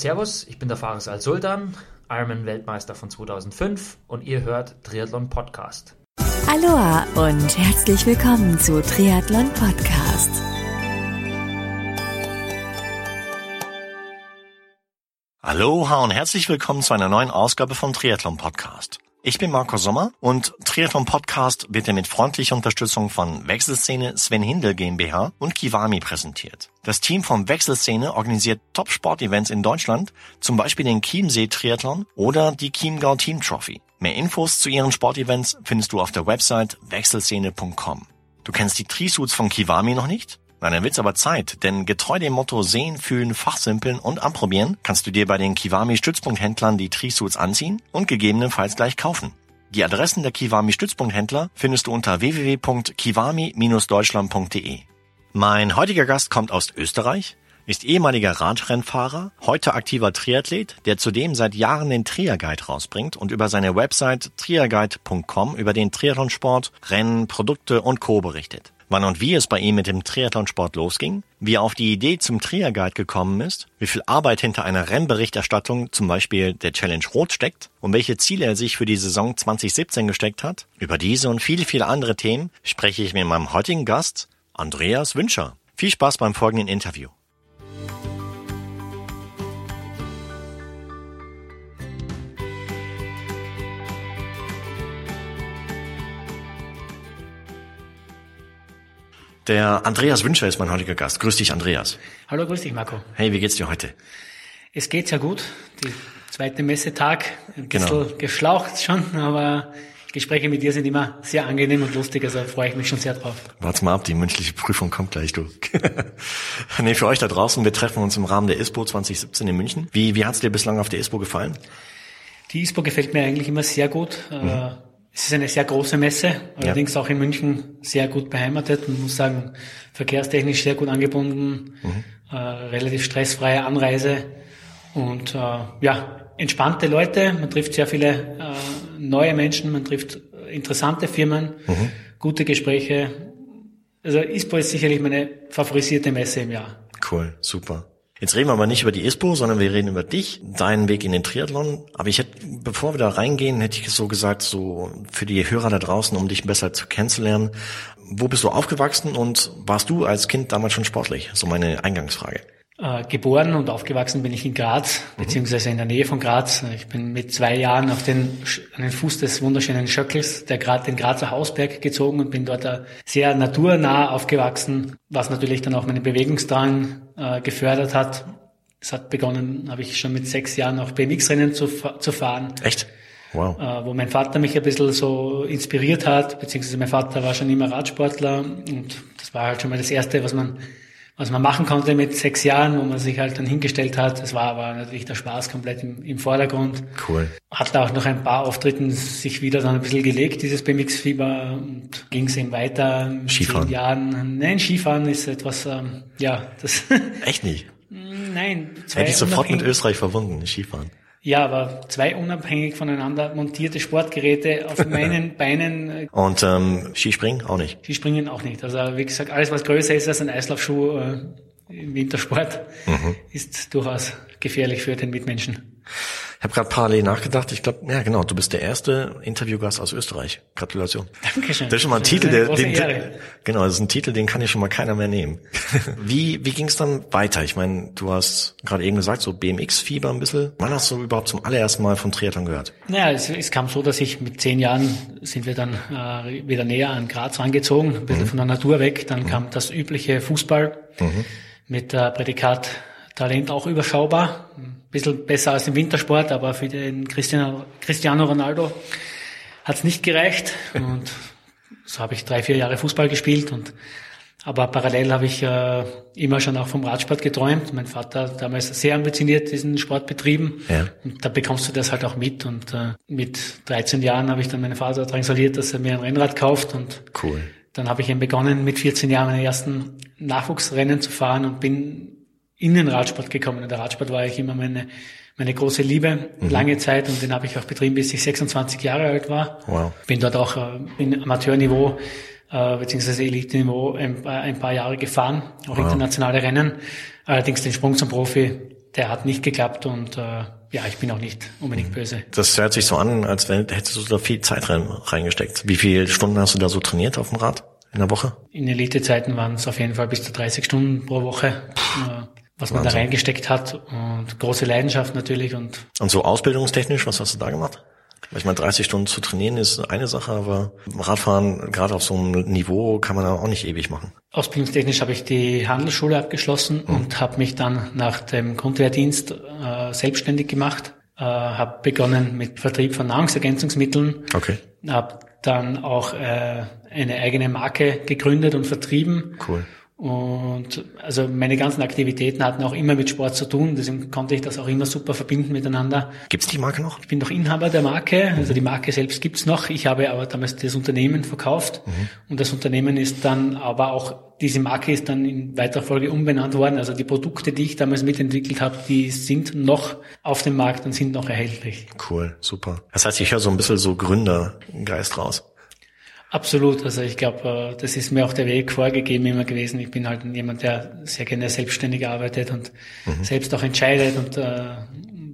Servus, ich bin der Fares Al-Sultan, Ironman-Weltmeister von 2005 und ihr hört Triathlon Podcast. Aloha und herzlich willkommen zu Triathlon Podcast. Aloha und herzlich willkommen zu einer neuen Ausgabe vom Triathlon Podcast. Ich bin Marco Sommer und Triathlon Podcast wird dir mit freundlicher Unterstützung von Wechselszene Sven Hindel GmbH und Kiwami präsentiert. Das Team von Wechselszene organisiert Top-Sport-Events in Deutschland, zum Beispiel den Chiemsee Triathlon oder die Chiemgau Team Trophy. Mehr Infos zu ihren Sportevents findest du auf der Website wechselszene.com. Du kennst die Trisuits von Kiwami noch nicht? Na, dann wird's aber Zeit, denn getreu dem Motto Sehen, Fühlen, Fachsimpeln und Anprobieren kannst du dir bei den Kiwami Stützpunkthändlern die Trisuits anziehen und gegebenenfalls gleich kaufen. Die Adressen der Kiwami Stützpunkthändler findest du unter www.kiwami-deutschland.de. Mein heutiger Gast kommt aus Österreich, ist ehemaliger Radrennfahrer, heute aktiver Triathlet, der zudem seit Jahren den Triaguide rausbringt und über seine Website triaguide.com über den Triathlonsport, Rennen, Produkte und Co. berichtet wann und wie es bei ihm mit dem Triathlonsport losging, wie er auf die Idee zum Triaguide gekommen ist, wie viel Arbeit hinter einer Rennberichterstattung, zum Beispiel der Challenge Rot steckt und welche Ziele er sich für die Saison 2017 gesteckt hat. Über diese und viele, viele andere Themen spreche ich mit meinem heutigen Gast, Andreas Wünscher. Viel Spaß beim folgenden Interview. Der Andreas Wünscher ist mein heutiger Gast. Grüß dich, Andreas. Hallo, grüß dich, Marco. Hey, wie geht's dir heute? Es geht sehr gut. Die zweite Messetag, ein bisschen genau. geschlaucht schon, aber Gespräche mit dir sind immer sehr angenehm und lustig, also freue ich mich schon sehr drauf. Warte mal ab, die mündliche Prüfung kommt gleich, du. nee, für euch da draußen, wir treffen uns im Rahmen der ISPO 2017 in München. Wie, wie hat's dir bislang auf der ISPO gefallen? Die ISPO gefällt mir eigentlich immer sehr gut. Mhm. Es ist eine sehr große Messe, allerdings ja. auch in München sehr gut beheimatet. Man muss sagen, verkehrstechnisch sehr gut angebunden, mhm. äh, relativ stressfreie Anreise und äh, ja, entspannte Leute. Man trifft sehr viele äh, neue Menschen, man trifft interessante Firmen, mhm. gute Gespräche. Also ISPO ist sicherlich meine favorisierte Messe im Jahr. Cool, super. Jetzt reden wir aber nicht über die ISPO, sondern wir reden über dich, deinen Weg in den Triathlon. Aber ich hätte, bevor wir da reingehen, hätte ich so gesagt, so für die Hörer da draußen, um dich besser zu kennenzulernen. Wo bist du aufgewachsen und warst du als Kind damals schon sportlich? So meine Eingangsfrage. Äh, geboren und aufgewachsen bin ich in Graz, beziehungsweise in der Nähe von Graz. Ich bin mit zwei Jahren auf den, an den Fuß des wunderschönen Schöckels, der Grad, den Grazer Hausberg gezogen und bin dort sehr naturnah aufgewachsen, was natürlich dann auch meinen Bewegungsdrang äh, gefördert hat. Es hat begonnen, habe ich schon mit sechs Jahren auch BMX-Rennen zu, zu fahren. Echt? Wow. Äh, wo mein Vater mich ein bisschen so inspiriert hat, beziehungsweise mein Vater war schon immer Radsportler und das war halt schon mal das Erste, was man was man machen konnte mit sechs Jahren, wo man sich halt dann hingestellt hat. Es war aber natürlich der Spaß komplett im, im Vordergrund. Cool. Hat auch noch ein paar Auftritten sich wieder dann ein bisschen gelegt, dieses BMX-Fieber, und ging es eben weiter. Skifahren? Jahren. Nein, Skifahren ist etwas, ähm, ja, das. Echt nicht? Nein. Hätte ich sofort mit Österreich verbunden, Skifahren. Ja, aber zwei unabhängig voneinander montierte Sportgeräte auf meinen Beinen. Äh, Und ähm, Skispringen auch nicht? Skispringen auch nicht. Also wie gesagt, alles was größer ist als ein Eislaufschuh äh, im Wintersport mhm. ist durchaus gefährlich für den Mitmenschen. Ich habe gerade parallel nachgedacht. Ich glaube, ja genau, du bist der erste Interviewgast aus Österreich. Gratulation. Dankeschön. Das ist schon mal ein das Titel, der, den, genau, das ist ein Titel, den kann ich schon mal keiner mehr nehmen. wie wie ging es dann weiter? Ich meine, du hast gerade eben gesagt, so BMX-Fieber ein bisschen. Wann hast du überhaupt zum allerersten Mal von Triathlon gehört? Naja, es, es kam so, dass ich mit zehn Jahren sind wir dann äh, wieder näher an Graz rangezogen, ein bisschen mhm. von der Natur weg. Dann mhm. kam das übliche Fußball mhm. mit äh, Prädikat Talent auch überschaubar bisschen besser als im Wintersport, aber für den Cristiano, Cristiano Ronaldo hat es nicht gereicht. Und so habe ich drei, vier Jahre Fußball gespielt und aber parallel habe ich äh, immer schon auch vom Radsport geträumt. Mein Vater hat damals sehr ambitioniert diesen Sport betrieben. Ja. Und da bekommst du das halt auch mit. Und äh, mit 13 Jahren habe ich dann meinen Vater drangsaliert, dass er mir ein Rennrad kauft. Und cool. dann habe ich eben begonnen, mit 14 Jahren meine ersten Nachwuchsrennen zu fahren und bin in den Radsport gekommen. Und der Radsport war eigentlich immer meine, meine große Liebe, mhm. lange Zeit. Und den habe ich auch betrieben, bis ich 26 Jahre alt war. Wow. Bin dort auch äh, in Amateurniveau äh, beziehungsweise Elite-Niveau ein, ein, paar Jahre gefahren, auch wow. internationale Rennen. Allerdings den Sprung zum Profi der hat nicht geklappt und äh, ja, ich bin auch nicht unbedingt böse. Das hört sich so an, als wenn, hättest du da viel Zeit rein, reingesteckt. Wie viele Stunden hast du da so trainiert auf dem Rad in der Woche? In Elite-Zeiten waren es auf jeden Fall bis zu 30 Stunden pro Woche, was man Wahnsinn. da reingesteckt hat und große Leidenschaft natürlich und. Und so ausbildungstechnisch, was hast du da gemacht? Ich meine, 30 Stunden zu trainieren ist eine Sache, aber Radfahren, gerade auf so einem Niveau, kann man auch nicht ewig machen. Ausbildungstechnisch habe ich die Handelsschule abgeschlossen mhm. und habe mich dann nach dem Grundwehrdienst äh, selbstständig gemacht. Äh, habe begonnen mit Vertrieb von Nahrungsergänzungsmitteln. Okay. Habe dann auch äh, eine eigene Marke gegründet und vertrieben. Cool. Und also meine ganzen Aktivitäten hatten auch immer mit Sport zu tun, deswegen konnte ich das auch immer super verbinden miteinander. Gibt's die Marke noch? Ich bin noch Inhaber der Marke, also die Marke selbst gibt's noch. Ich habe aber damals das Unternehmen verkauft mhm. und das Unternehmen ist dann aber auch, diese Marke ist dann in weiterer Folge umbenannt worden. Also die Produkte, die ich damals mitentwickelt habe, die sind noch auf dem Markt und sind noch erhältlich. Cool, super. Das heißt, ich höre so ein bisschen so Gründergeist raus. Absolut. Also ich glaube, äh, das ist mir auch der Weg vorgegeben immer gewesen. Ich bin halt jemand, der sehr gerne selbstständig arbeitet und mhm. selbst auch entscheidet und äh,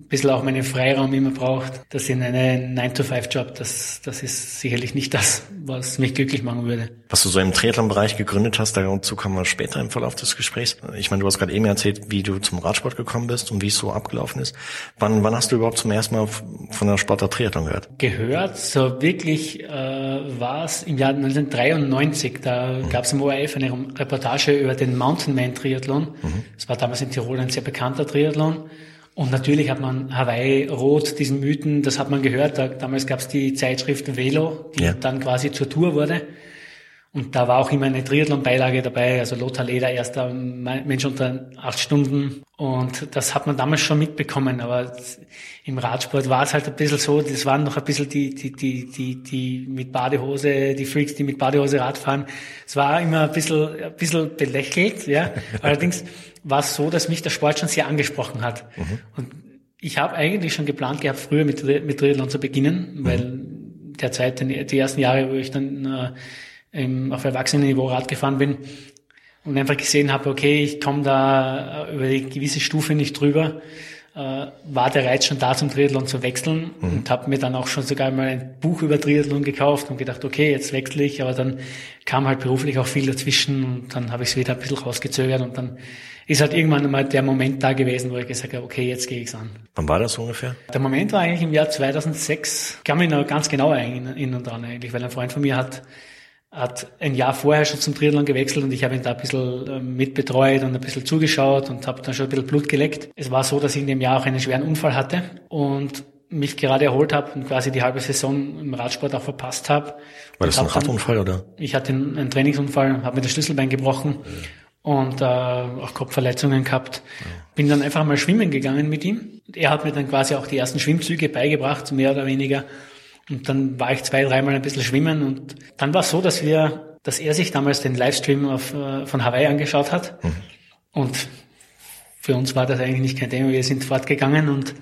bisschen auch meinen Freiraum immer braucht. Das in einen 9-to-5-Job, das, das ist sicherlich nicht das, was mich glücklich machen würde. Was du so im Triathlon-Bereich gegründet hast, dazu kommen wir später im Verlauf des Gesprächs. Ich meine, du hast gerade eben erzählt, wie du zum Radsport gekommen bist und wie es so abgelaufen ist. Wann, wann hast du überhaupt zum ersten Mal von der Sportart Triathlon gehört? Gehört, so wirklich äh, war es im Jahr 1993. Da mhm. gab es im ORF eine Reportage über den Mountainman Triathlon. Mhm. Das war damals in Tirol ein sehr bekannter Triathlon. Und natürlich hat man Hawaii Rot, diesen Mythen, das hat man gehört. Da, damals gab es die Zeitschrift Velo, die ja. dann quasi zur Tour wurde. Und da war auch immer eine Triathlon-Beilage dabei, also Lothar Leder, erster Mensch unter acht Stunden. Und das hat man damals schon mitbekommen. Aber im Radsport war es halt ein bisschen so, das waren noch ein bisschen die, die, die, die, die mit Badehose, die Freaks, die mit Badehose Radfahren. Es war immer ein bisschen, ein bisschen belächelt, ja. Allerdings war es so, dass mich der Sport schon sehr angesprochen hat. Mhm. Und ich habe eigentlich schon geplant gehabt, früher mit, mit Triathlon zu beginnen, mhm. weil derzeit die ersten Jahre, wo ich dann äh, auf Erwachsenenniveau Rad gefahren bin und einfach gesehen habe, okay, ich komme da über die gewisse Stufe nicht drüber, äh, war der Reiz schon da, zum Triathlon zu wechseln mhm. und habe mir dann auch schon sogar mal ein Buch über Triathlon gekauft und gedacht, okay, jetzt wechsle ich, aber dann kam halt beruflich auch viel dazwischen und dann habe ich es wieder ein bisschen rausgezögert und dann ist halt irgendwann mal der Moment da gewesen, wo ich gesagt habe, okay, jetzt gehe ich's an. Wann war das ungefähr? Der Moment war eigentlich im Jahr 2006. Ich kann mich noch ganz genau erinnern dran eigentlich, weil ein Freund von mir hat hat ein Jahr vorher schon zum Triathlon gewechselt und ich habe ihn da ein bisschen ähm, mitbetreut und ein bisschen zugeschaut und habe dann schon ein bisschen Blut geleckt. Es war so, dass ich in dem Jahr auch einen schweren Unfall hatte und mich gerade erholt habe und quasi die halbe Saison im Radsport auch verpasst habe. War das ein Radunfall oder? Ich hatte einen, Trainingsunfall, habe mir das Schlüsselbein gebrochen mhm. Und äh, auch Kopfverletzungen gehabt. Bin dann einfach mal schwimmen gegangen mit ihm. Er hat mir dann quasi auch die ersten Schwimmzüge beigebracht, mehr oder weniger. Und dann war ich zwei, dreimal ein bisschen schwimmen und dann war es so, dass wir, dass er sich damals den Livestream auf, äh, von Hawaii angeschaut hat. Mhm. Und für uns war das eigentlich nicht kein Thema. Wir sind fortgegangen und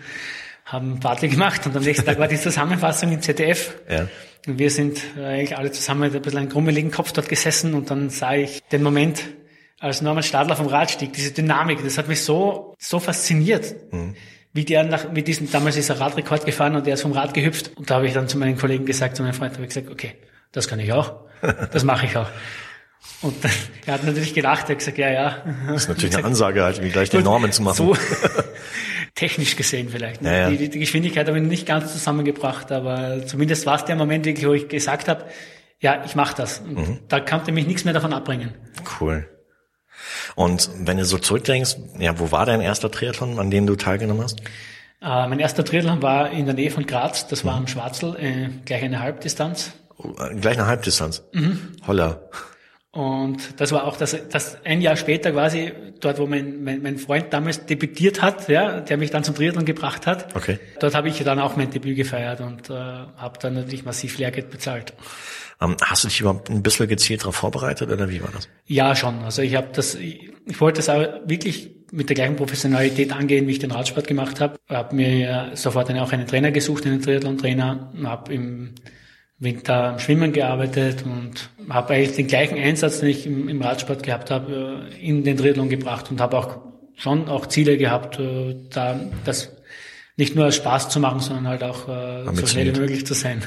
haben Party gemacht und am nächsten Tag war die Zusammenfassung im ZDF. Ja. Und wir sind äh, eigentlich alle zusammen mit ein bisschen einen grummeligen Kopf dort gesessen und dann sah ich den Moment, als Norman Stadler vom Rad stieg, diese Dynamik, das hat mich so, so fasziniert. Mhm wie der nach, mit diesem, damals ist er Radrekord gefahren und der ist vom Rad gehüpft. Und da habe ich dann zu meinen Kollegen gesagt, zu meinem Freund, habe ich gesagt, okay, das kann ich auch. Das mache ich auch. Und dann, er hat natürlich gedacht, er hat gesagt, ja, ja. Das ist natürlich eine Ansage, halt, wie gleich die Normen zu machen. So, technisch gesehen vielleicht. Ne? Ja, ja. Die, die, Geschwindigkeit habe ich nicht ganz zusammengebracht, aber zumindest war es der Moment wirklich, wo ich gesagt habe, ja, ich mache das. Und mhm. da konnte mich nichts mehr davon abbringen. Cool. Und wenn du so zurückdenkst, ja, wo war dein erster Triathlon, an dem du teilgenommen hast? Äh, mein erster Triathlon war in der Nähe von Graz, das war mhm. am Schwarzl, äh, gleich eine Halbdistanz. Oh, äh, gleich eine Halbdistanz? Mhm. Holla. Und das war auch das, das ein Jahr später quasi, dort wo mein, mein, mein Freund damals debütiert hat, ja, der mich dann zum Triathlon gebracht hat. Okay. Dort habe ich dann auch mein Debüt gefeiert und äh, habe dann natürlich massiv Lehrgeld bezahlt. Ähm, hast du dich überhaupt ein bisschen gezielt darauf vorbereitet oder wie war das? Ja, schon. Also ich habe das, ich, wollte das auch wirklich mit der gleichen Professionalität angehen, wie ich den Radsport gemacht habe. Habe mir sofort eine, auch einen Trainer gesucht, einen Triathlon-Trainer, habe im Winter am Schwimmen gearbeitet und habe eigentlich den gleichen Einsatz, den ich im, im Radsport gehabt habe, äh, in den Triathlon gebracht und habe auch schon auch Ziele gehabt, äh, da das nicht nur als Spaß zu machen, sondern halt auch äh, so schnell wie möglich zu sein.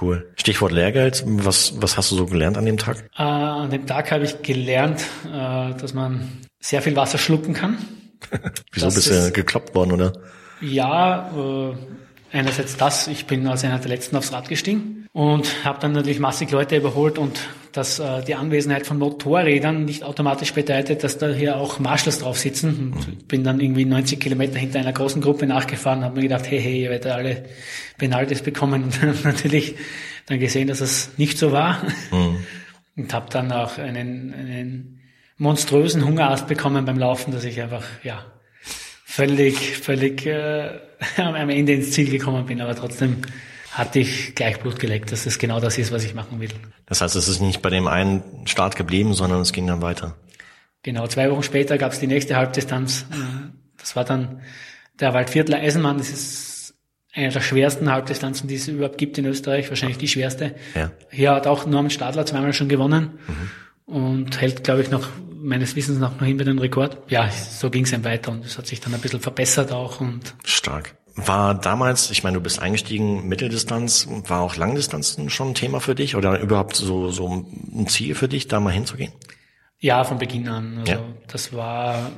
Cool. Stichwort Lehrgeld. Was, was hast du so gelernt an dem Tag? Äh, an dem Tag habe ich gelernt, äh, dass man sehr viel Wasser schlucken kann. Wieso das bist du gekloppt worden, oder? Ja, äh, einerseits das, ich bin als einer der letzten aufs Rad gestiegen und habe dann natürlich massig Leute überholt und dass äh, die Anwesenheit von Motorrädern nicht automatisch bedeutet, dass da hier auch Marshals drauf sitzen. Und mhm. bin dann irgendwie 90 Kilometer hinter einer großen Gruppe nachgefahren, habe mir gedacht, hey, hey, ihr werdet alle Penalties bekommen und natürlich dann gesehen, dass es nicht so war mhm. und habe dann auch einen, einen monströsen Hungerast bekommen beim Laufen, dass ich einfach ja völlig, völlig äh, am Ende ins Ziel gekommen bin, aber trotzdem hatte ich gleich Blut geleckt, dass das genau das ist, was ich machen will. Das heißt, es ist nicht bei dem einen Start geblieben, sondern es ging dann weiter. Genau, zwei Wochen später gab es die nächste Halbdistanz. Das war dann der Waldviertler Eisenmann. Das ist eine der schwersten Halbdistanzen, die es überhaupt gibt in Österreich, wahrscheinlich die schwerste. Ja. Hier hat auch Norman Stadler zweimal schon gewonnen mhm. und hält, glaube ich, noch meines Wissens nach noch immer den Rekord. Ja, so ging es dann weiter und es hat sich dann ein bisschen verbessert auch und stark. War damals, ich meine, du bist eingestiegen, Mitteldistanz, war auch Langdistanz schon ein Thema für dich oder überhaupt so, so ein Ziel für dich, da mal hinzugehen? Ja, von Beginn an. Also ja. das war,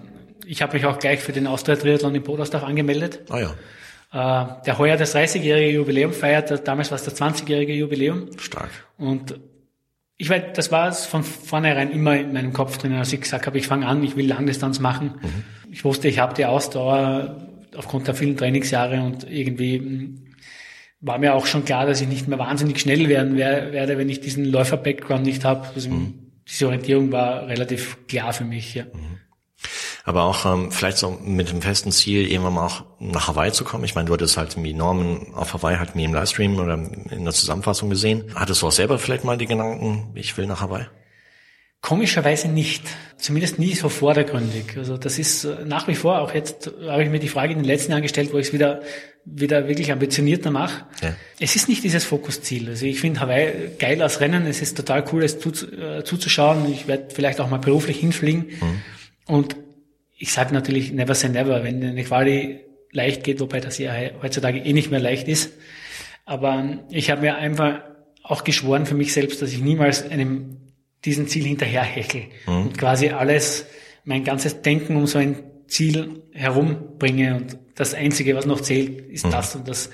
ich habe mich auch gleich für den Austria Triathlon in Podersdorf angemeldet. Ah ja. Äh, der heuer das 30-jährige Jubiläum feiert, damals war es das 20-jährige Jubiläum. Stark. Und ich weiß, das war es von vornherein immer in meinem Kopf drin, als ich gesagt habe, ich fange an, ich will Langdistanz machen. Mhm. Ich wusste, ich habe die Ausdauer aufgrund der vielen Trainingsjahre und irgendwie hm, war mir auch schon klar, dass ich nicht mehr wahnsinnig schnell werden werde, wenn ich diesen Läufer-Background nicht habe. Also mhm. diese Orientierung war relativ klar für mich. Ja. Mhm. Aber auch ähm, vielleicht so mit dem festen Ziel, irgendwann mal auch nach Hawaii zu kommen. Ich meine, du hattest halt wie Norman auf Hawaii halt mir im Livestream oder in der Zusammenfassung gesehen. Hattest du auch selber vielleicht mal die Gedanken, ich will nach Hawaii? Komischerweise nicht. Zumindest nie so vordergründig. Also das ist äh, nach wie vor, auch jetzt habe ich mir die Frage in den letzten Jahren gestellt, wo ich es wieder, wieder wirklich ambitionierter mache. Ja. Es ist nicht dieses Fokusziel. Also ich finde Hawaii geil als Rennen. Es ist total cool, es zu, äh, zuzuschauen. Ich werde vielleicht auch mal beruflich hinfliegen. Mhm. Und ich sage natürlich never say never, wenn eine Quali leicht geht, wobei das ja heutzutage eh nicht mehr leicht ist. Aber ich habe mir einfach auch geschworen für mich selbst, dass ich niemals einem diesen Ziel hinterherhechel mhm. und quasi alles, mein ganzes Denken um so ein Ziel herumbringe und das Einzige, was noch zählt, ist mhm. das und das.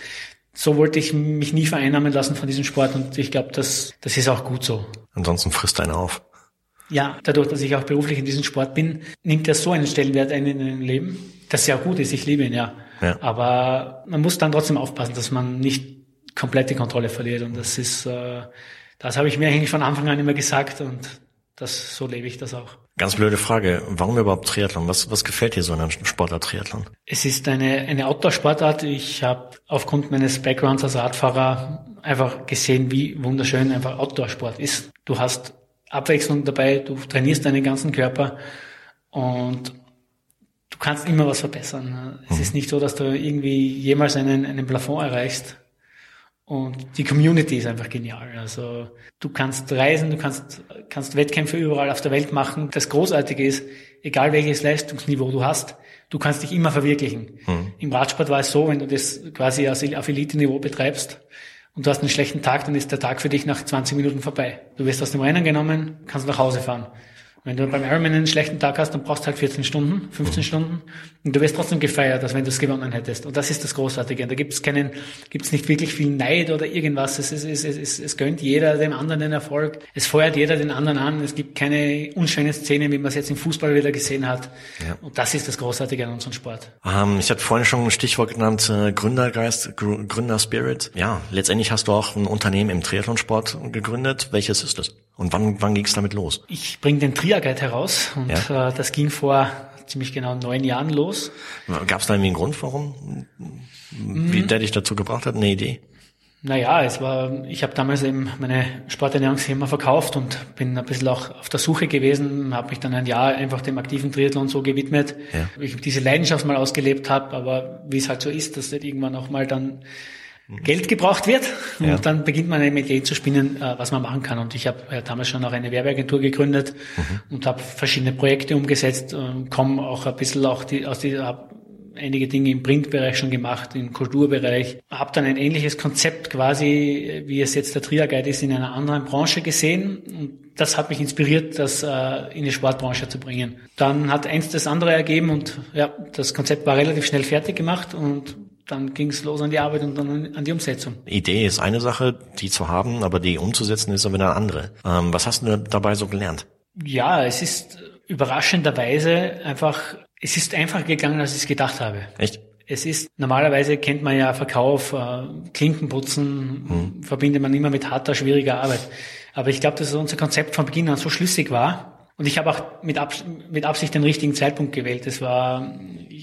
So wollte ich mich nie vereinnahmen lassen von diesem Sport und ich glaube, das, das ist auch gut so. Ansonsten frisst einer auf. Ja, dadurch, dass ich auch beruflich in diesem Sport bin, nimmt er so einen Stellenwert ein in meinem Leben, das ja gut ist, ich liebe ihn, ja. ja. Aber man muss dann trotzdem aufpassen, dass man nicht komplett die Kontrolle verliert und das ist, äh, das habe ich mir eigentlich von Anfang an immer gesagt und das, so lebe ich das auch. Ganz blöde Frage. Warum überhaupt Triathlon? Was, was gefällt dir so an einem Sportart Triathlon? Es ist eine, eine Outdoor-Sportart. Ich habe aufgrund meines Backgrounds als Radfahrer einfach gesehen, wie wunderschön einfach Outdoor-Sport ist. Du hast Abwechslung dabei, du trainierst deinen ganzen Körper und du kannst immer was verbessern. Es mhm. ist nicht so, dass du irgendwie jemals einen, einen Plafond erreichst. Und die Community ist einfach genial. Also du kannst reisen, du kannst, kannst Wettkämpfe überall auf der Welt machen. Das Großartige ist, egal welches Leistungsniveau du hast, du kannst dich immer verwirklichen. Mhm. Im Radsport war es so, wenn du das quasi auf Elite-Niveau betreibst und du hast einen schlechten Tag, dann ist der Tag für dich nach 20 Minuten vorbei. Du wirst aus dem Rennen genommen, kannst nach Hause fahren. Wenn du beim Ironman einen schlechten Tag hast, dann brauchst du halt 14 Stunden, 15 Stunden und du wirst trotzdem gefeiert, als wenn du es gewonnen hättest. Und das ist das Großartige. Und da gibt es keinen, gibt es nicht wirklich viel Neid oder irgendwas. Es, es, es, es, es gönnt jeder dem anderen den Erfolg. Es feuert jeder den anderen an. Es gibt keine unschönen Szenen, wie man es jetzt im Fußball wieder gesehen hat. Ja. Und das ist das Großartige an unserem Sport. Ähm, ich hatte vorhin schon ein Stichwort genannt, äh, Gründergeist, Gr Gründerspirit. Ja, letztendlich hast du auch ein Unternehmen im Triathlonsport gegründet. Welches ist das? Und wann, wann ging es damit los? Ich bringe den Triaguide heraus und ja? äh, das ging vor ziemlich genau neun Jahren los. Gab es da irgendwie einen Grund, warum? Wie mhm. der dich dazu gebracht hat? Eine Idee? Naja, es war, ich habe damals eben meine Sporternährungsfirma verkauft und bin ein bisschen auch auf der Suche gewesen, habe mich dann ein Jahr einfach dem aktiven Triathlon so gewidmet, ja. ich diese Leidenschaft mal ausgelebt habe, aber wie es halt so ist, dass das irgendwann auch mal dann Geld gebraucht wird. Ja. Und dann beginnt man eine Idee zu spinnen, äh, was man machen kann. Und ich habe ja damals schon auch eine Werbeagentur gegründet Mhm. und habe verschiedene Projekte umgesetzt, äh, komme auch ein bisschen auch die, aus dieser, hab einige Dinge im Printbereich schon gemacht, im Kulturbereich. Habe dann ein ähnliches Konzept quasi, äh, wie es jetzt der Trier Guide ist, in einer anderen Branche gesehen. Und das hat mich inspiriert, das äh, in die Sportbranche zu bringen. Dann hat eins das andere ergeben und ja, das Konzept war relativ schnell fertig gemacht und dann ging es los an die Arbeit und dann an die Umsetzung. Idee ist eine Sache, die zu haben, aber die umzusetzen ist aber eine andere. Ähm, was hast du dabei so gelernt? Ja, es ist überraschenderweise einfach, es ist einfacher gegangen, als ich es gedacht habe. Echt? Es ist, normalerweise kennt man ja Verkauf, äh, Klinkenputzen, verbindet man immer mit harter, schwieriger Arbeit. Aber ich glaube, dass unser Konzept von Beginn an so schlüssig war. Und ich habe auch mit, Abs mit Absicht den richtigen Zeitpunkt gewählt. Das war,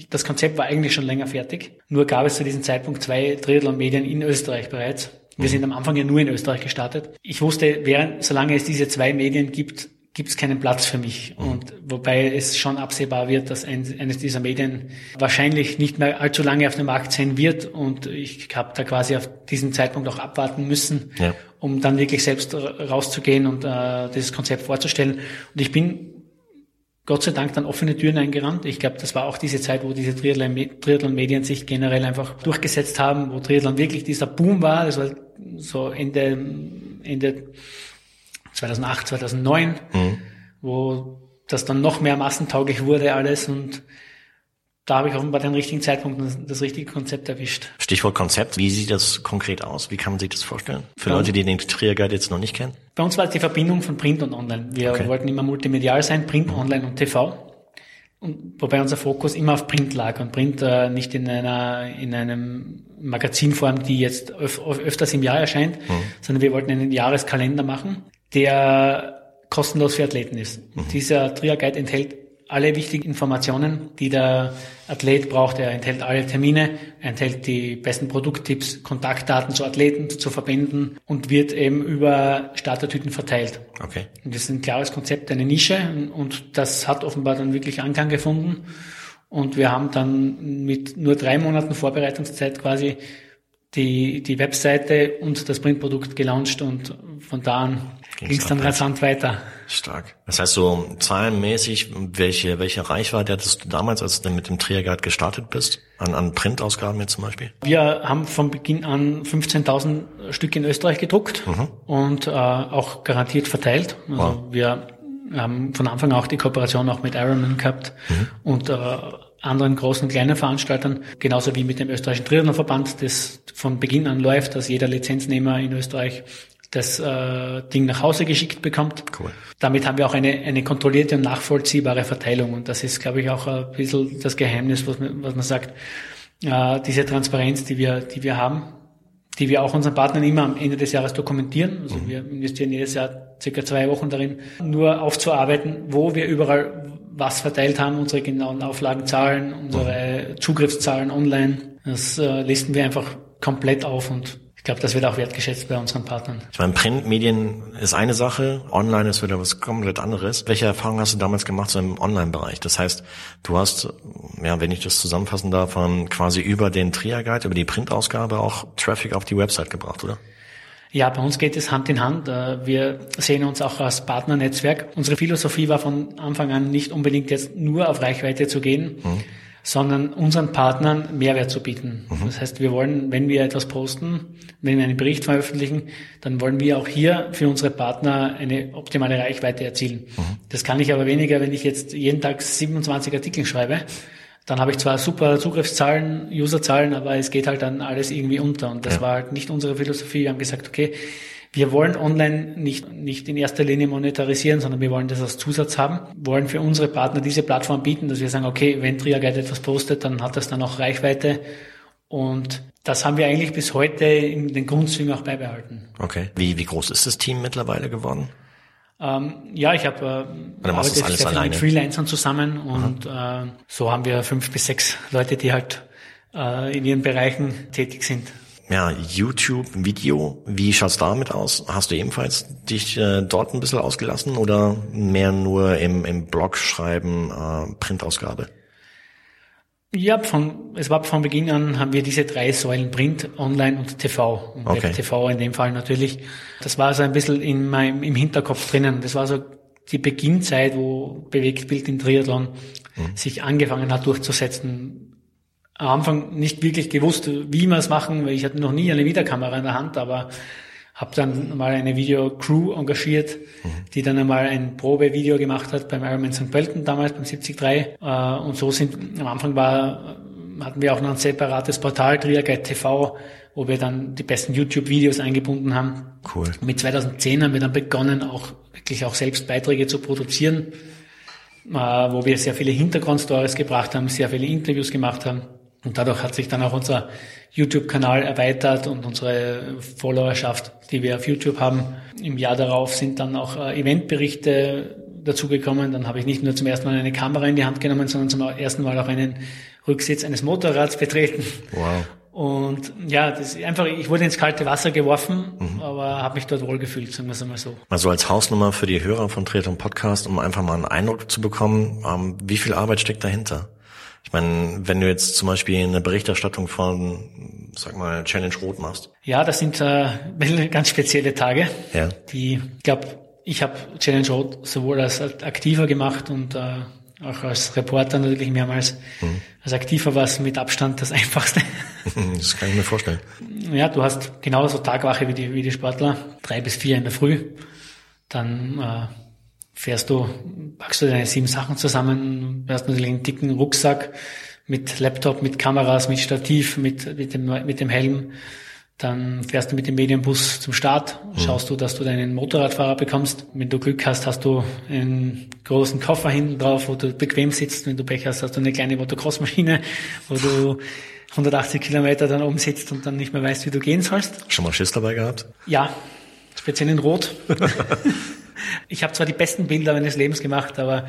das Konzept war eigentlich schon länger fertig. Nur gab es zu diesem Zeitpunkt zwei Triathlon-Medien in Österreich bereits. Wir sind am Anfang ja nur in Österreich gestartet. Ich wusste, während, solange es diese zwei Medien gibt, gibt es keinen Platz für mich. Und wobei es schon absehbar wird, dass ein, eines dieser Medien wahrscheinlich nicht mehr allzu lange auf dem Markt sein wird. Und ich habe da quasi auf diesen Zeitpunkt auch abwarten müssen, Ja. um dann wirklich selbst rauszugehen und äh, dieses Konzept vorzustellen. Und ich bin Gott sei Dank dann offene Türen eingerannt. Ich glaube, das war auch diese Zeit, wo diese Triathlon- Triathlon-Medien sich generell einfach durchgesetzt haben, wo Triathlon wirklich dieser Boom war. Das war so Ende, Ende 2008, 2009, wo das dann noch mehr massentauglich wurde alles und da habe ich offenbar den richtigen Zeitpunkt und das richtige Konzept erwischt. Stichwort Konzept. Wie sieht das konkret aus? Wie kann man sich das vorstellen? Für Ja. Leute, die den Trier Guide jetzt noch nicht kennen? Bei uns war es die Verbindung von Print und Online. Wir Okay. wollten immer multimedial sein, Print, Online und TV. Und wobei unser Fokus immer auf Print lag und Print äh, nicht in einer in einem Magazinform, die jetzt öf öfters im Jahr erscheint, sondern wir wollten einen Jahreskalender machen, der kostenlos für Athleten ist. Dieser Trier Guide enthält alle wichtigen Informationen, die der Athlet braucht. Er enthält alle Termine, er enthält die besten Produkttipps, Kontaktdaten zu Athleten, zu Verbänden und wird eben über Startertüten verteilt. Okay. Und das ist ein klares Konzept, eine Nische und das hat offenbar dann wirklich Anklang gefunden. Und wir haben dann mit nur drei Monaten Vorbereitungszeit quasi die, die Webseite und das Printprodukt gelauncht und von da an ging es dann rasant weiter. Stark. Das heißt so zahlenmäßig, welche, welche Reichweite hattest du damals, als du denn mit dem Trier Guide gestartet bist? An, an Printausgaben jetzt zum Beispiel? Wir haben von Beginn an 15.000 Stück in Österreich gedruckt und äh, auch garantiert verteilt. Also Wow. wir haben von Anfang auch die Kooperation auch mit Ironman gehabt und äh, anderen großen und kleinen Veranstaltern, genauso wie mit dem österreichischen Triathlonverband, das von Beginn an läuft, dass jeder Lizenznehmer in Österreich das äh, Ding nach Hause geschickt bekommt. Cool. Damit haben wir auch eine, eine kontrollierte und nachvollziehbare Verteilung. Und das ist, glaube ich, auch ein bisschen das Geheimnis, was man, was man sagt. Äh, diese Transparenz, die wir, die wir haben, die wir auch unseren Partnern immer am Ende des Jahres dokumentieren. Also wir investieren jedes Jahr circa zwei Wochen darin, nur aufzuarbeiten, wo wir überall was verteilt haben, unsere genauen Auflagenzahlen, unsere Zugriffszahlen online. Das äh, listen wir einfach komplett auf und ich glaube, das wird auch wertgeschätzt bei unseren Partnern. Ich meine, Printmedien ist eine Sache, online ist wieder was komplett anderes. Welche Erfahrungen hast du damals gemacht so im Online-Bereich? Das heißt, du hast, ja, wenn ich das zusammenfassen darf, quasi über den Trier Guide, über die Printausgabe auch Traffic auf die Website gebracht, oder? Ja, bei uns geht es Hand in Hand. Äh, Wir sehen uns auch als Partnernetzwerk. Unsere Philosophie war von Anfang an nicht unbedingt jetzt nur auf Reichweite zu gehen, sondern unseren Partnern Mehrwert zu bieten. Das heißt, wir wollen, wenn wir etwas posten, wenn wir einen Bericht veröffentlichen, dann wollen wir auch hier für unsere Partner eine optimale Reichweite erzielen. Das kann ich aber weniger, wenn ich jetzt jeden Tag 27 Artikel schreibe. Dann habe ich zwar super Zugriffszahlen, Userzahlen, aber es geht halt dann alles irgendwie unter. Und das Ja. war halt nicht unsere Philosophie. Wir haben gesagt, okay, wir wollen online nicht, nicht in erster Linie monetarisieren, sondern wir wollen das als Zusatz haben, wollen für unsere Partner diese Plattform bieten, dass wir sagen, okay, wenn Triaguide etwas postet, dann hat das dann auch Reichweite. Und das haben wir eigentlich bis heute in den Grundzügen auch beibehalten. Okay. Wie, wie groß ist das Team mittlerweile geworden? Ähm, ja, ich habe äh, das alles sehr mit Freelancern zusammen und äh, so haben wir fünf bis sechs Leute, die halt äh, in ihren Bereichen tätig sind. Ja, YouTube, Video, wie schaut's damit aus? Hast du ebenfalls dich äh, dort ein bisschen ausgelassen oder mehr nur im, im Blog schreiben, äh, Printausgabe? Ja, von, es war von Beginn an, haben wir diese drei Säulen Print, Online und TV. Und Okay. TV in dem Fall natürlich. Das war so ein bisschen in meinem, im Hinterkopf drinnen. Das war so die Beginnzeit, wo Bewegtbild im Triathlon sich angefangen hat durchzusetzen. Am Anfang nicht wirklich gewusst, wie wir es machen, weil ich hatte noch nie eine Videokamera in der Hand, aber habe dann mal eine Videocrew engagiert, die dann einmal ein Probevideo gemacht hat beim Ironman St. Pölten damals, beim 73. Äh, und so sind, am Anfang war, hatten wir auch noch ein separates Portal, Triaguide TV, wo wir dann die besten YouTube-Videos eingebunden haben. Cool. Mit 2010 haben wir dann begonnen, auch wirklich auch selbst Beiträge zu produzieren, äh, wo wir sehr viele Hintergrundstories gebracht haben, sehr viele Interviews gemacht haben. Und dadurch hat sich dann auch unser YouTube-Kanal erweitert und unsere Followerschaft, die wir auf YouTube haben. Im Jahr darauf sind dann auch äh, Eventberichte dazugekommen. Dann habe ich nicht nur zum ersten Mal eine Kamera in die Hand genommen, sondern zum ersten Mal auch einen Rücksitz eines Motorrads betreten. Wow. Und ja, das ist einfach, ich wurde ins kalte Wasser geworfen, aber habe mich dort wohl gefühlt, sagen wir es einmal so. Also als Hausnummer für die Hörer von Triathlon Podcast, um einfach mal einen Eindruck zu bekommen, ähm, wie viel Arbeit steckt dahinter? Ich meine, wenn du jetzt zum Beispiel eine Berichterstattung von, sag mal, Challenge Rot machst. Ja, das sind äh, ganz spezielle Tage. Ja. Die, ich glaube, ich habe Challenge Road sowohl als Aktiver gemacht und äh, auch als Reporter natürlich mehrmals. Als Aktiver war es mit Abstand das Einfachste. Das kann ich mir vorstellen. Ja, du hast genauso Tagwache wie die, wie die Sportler, drei bis vier in der Früh. Dann äh, fährst du, packst du deine sieben Sachen zusammen, du hast natürlich einen dicken Rucksack mit Laptop, mit Kameras, mit Stativ, mit, mit, dem, mit dem Helm. Dann fährst du mit dem Medienbus zum Start, schaust du, dass du deinen Motorradfahrer bekommst. Wenn du Glück hast, hast du einen großen Koffer hinten drauf, wo du bequem sitzt. Wenn du Pech hast, hast du eine kleine Motocross-Maschine, wo du 180 Kilometer dann oben sitzt und dann nicht mehr weißt, wie du gehen sollst. Schon mal Schiss dabei gehabt? Ja, speziell in Rot. ich habe zwar die besten Bilder meines Lebens gemacht, aber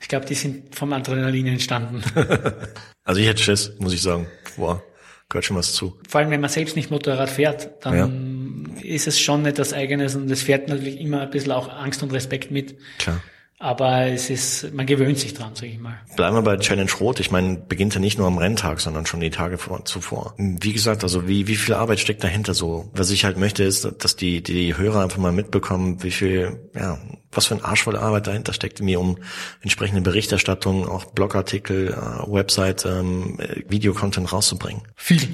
ich glaube, die sind vom Adrenalin entstanden. Also ich hätte Schiss, muss ich sagen. Boah, gehört schon was zu. Vor allem, wenn man selbst nicht Motorrad fährt, dann ist es schon etwas Eigenes und es fährt natürlich immer ein bisschen auch Angst und Respekt mit. Klar. Aber es ist, man gewöhnt sich dran, sag ich mal. Bleiben wir bei Challenge Rot. Ich meine, beginnt ja nicht nur am Renntag, sondern schon die Tage vor, zuvor. Wie gesagt, also wie, wie viel Arbeit steckt dahinter so? Was ich halt möchte, ist, dass die, die Hörer einfach mal mitbekommen, wie viel, ja, was für ein Arsch voll Arbeit dahinter steckt, mir um entsprechende Berichterstattung, auch Blogartikel, äh, Website, ähm, äh, Videocontent rauszubringen. Viel.